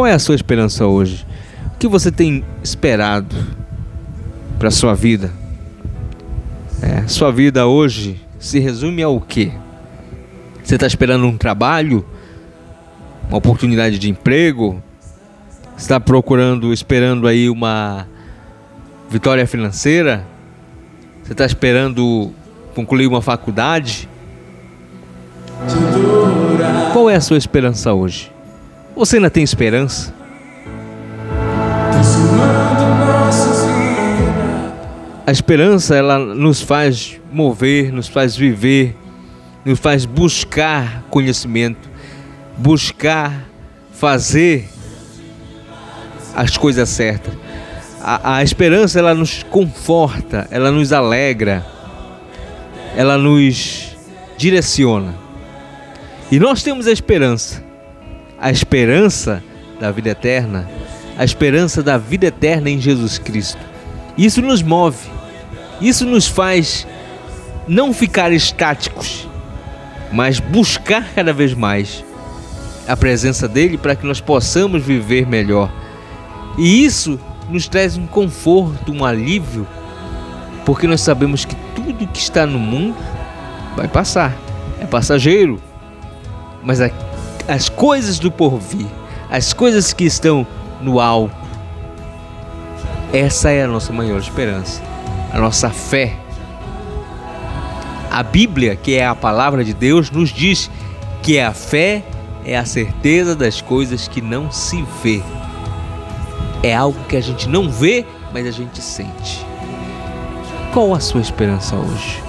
Qual é a sua esperança hoje? O que você tem esperado para a sua vida? É, sua vida hoje se resume ao quê? Você está esperando um trabalho? Uma oportunidade de emprego? Está procurando, esperando aí uma vitória financeira? Você está esperando concluir uma faculdade? Qual é a sua esperança hoje? Você ainda tem esperança? A esperança ela nos faz mover, nos faz viver, nos faz buscar conhecimento, buscar fazer as coisas certas. A, a esperança ela nos conforta, ela nos alegra, ela nos direciona. E nós temos a esperança, a esperança da vida eterna, a esperança da vida eterna em Jesus Cristo. Isso nos move, isso nos faz não ficar estáticos, mas buscar cada vez mais a presença dele para que nós possamos viver melhor. E isso nos traz um conforto, um alívio, porque nós sabemos que tudo que está no mundo vai passar, é passageiro. Mas a, as coisas do porvir, as coisas que estão no alto, essa é a nossa maior esperança, a nossa fé. A Bíblia, que é a palavra de Deus, nos diz que a fé é a certeza das coisas que não se vê é algo que a gente não vê, mas a gente sente. Qual a sua esperança hoje?